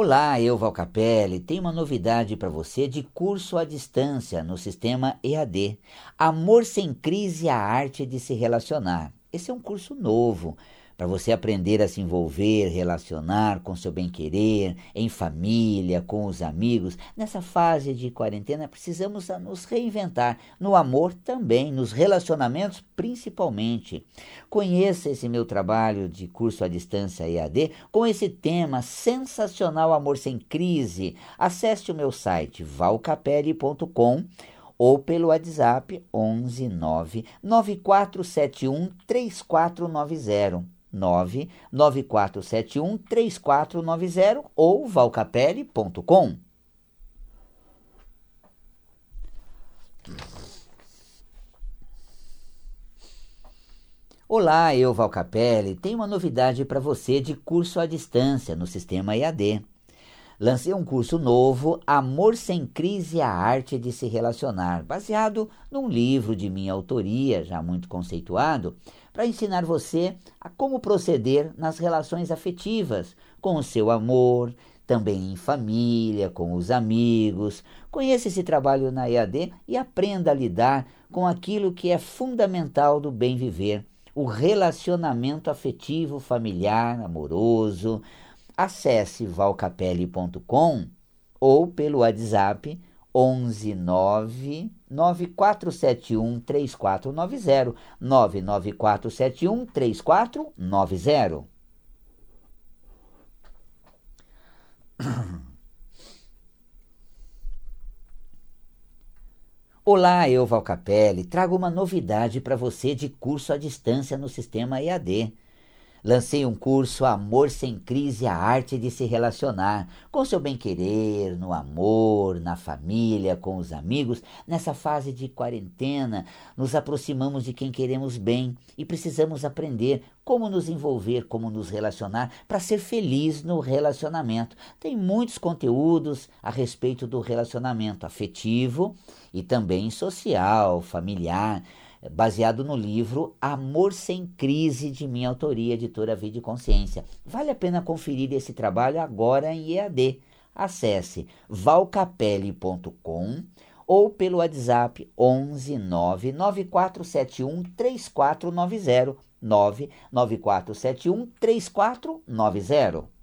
Olá, eu Valcapelli, tenho uma novidade para você de curso à distância no sistema EAD. Amor sem crise, a arte de se relacionar. Esse é um curso novo para você aprender a se envolver, relacionar com seu bem-querer, em família, com os amigos. Nessa fase de quarentena, precisamos nos reinventar, no amor também, nos relacionamentos principalmente. Conheça esse meu trabalho de curso à distância EAD com esse tema sensacional Amor sem crise. Acesse o meu site valcapelli.com ou pelo WhatsApp 11 9 9471 3490. 99471 3490 ou valcapelli.com. Olá, eu Valcapelli, tenho uma novidade para você de curso à distância no sistema EAD. Lancei um curso novo, Amor Sem Crise, a Arte de Se Relacionar, baseado num livro de minha autoria, já muito conceituado, para ensinar você a como proceder nas relações afetivas, com o seu amor, também em família, com os amigos. Conheça esse trabalho na EAD e aprenda a lidar com aquilo que é fundamental do bem viver, o relacionamento afetivo, familiar, amoroso, acesse valcapelli.com ou pelo WhatsApp 11 9 9471 3490 99471 3490. Olá, eu Valcapelli, trago uma novidade para você de curso à distância no sistema EAD. Lancei um curso Amor Sem Crise, a arte de se relacionar com seu bem-querer, no amor, na família, com os amigos. Nessa fase de quarentena, nos aproximamos de quem queremos bem e precisamos aprender como nos envolver, como nos relacionar para ser feliz no relacionamento. Tem muitos conteúdos a respeito do relacionamento afetivo e também social, familiar baseado no livro Amor Sem Crise, de minha autoria, editora Vida e Consciência. Vale a pena conferir esse trabalho agora em EAD. Acesse valcapelli.com ou pelo WhatsApp 11 99471 3490 99471 3490.